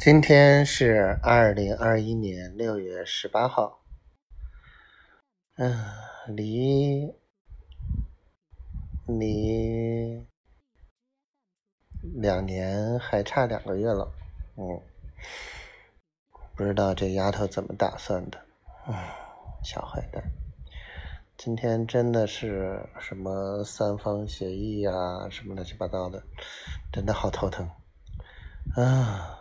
今天是二零二一年六月十八号，嗯，离离两年还差两个月了，嗯，不知道这丫头怎么打算的，嗯，小坏蛋，今天真的是什么三方协议呀，什么乱七八糟的，真的好头疼，啊。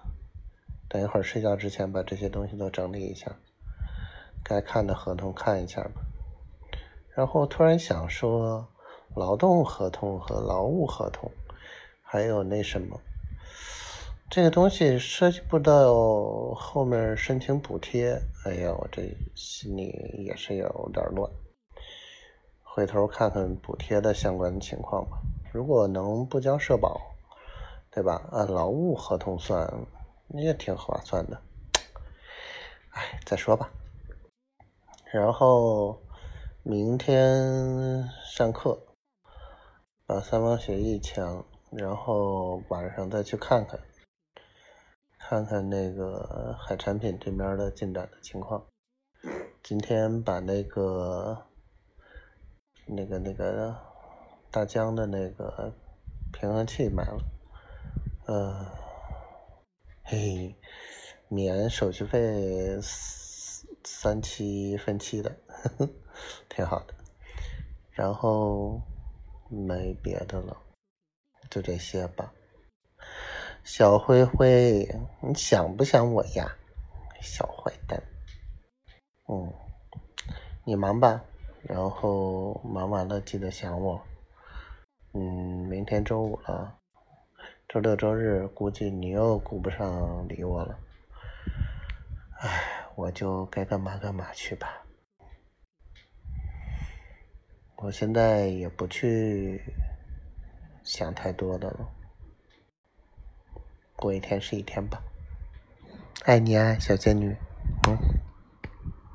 等一会儿睡觉之前把这些东西都整理一下，该看的合同看一下吧。然后突然想说，劳动合同和劳务合同，还有那什么，这个东西涉及不到后面申请补贴。哎呀，我这心里也是有点乱。回头看看补贴的相关情况吧。如果能不交社保，对吧？按劳务合同算。那也挺划算的，哎，再说吧。然后明天上课，把三方协议签，然后晚上再去看看，看看那个海产品这边的进展的情况。今天把那个、那个、那个大疆的那个平衡器买了，嗯。嘿，免手续费三七分期的，呵呵，挺好的。然后没别的了，就这些吧。小灰灰，你想不想我呀？小坏蛋。嗯，你忙吧，然后忙完了记得想我。嗯，明天周五了。周六周日估计你又顾不上理我了，唉，我就该干嘛干嘛去吧。我现在也不去想太多的了，过一天是一天吧。爱你啊，小仙女，嗯。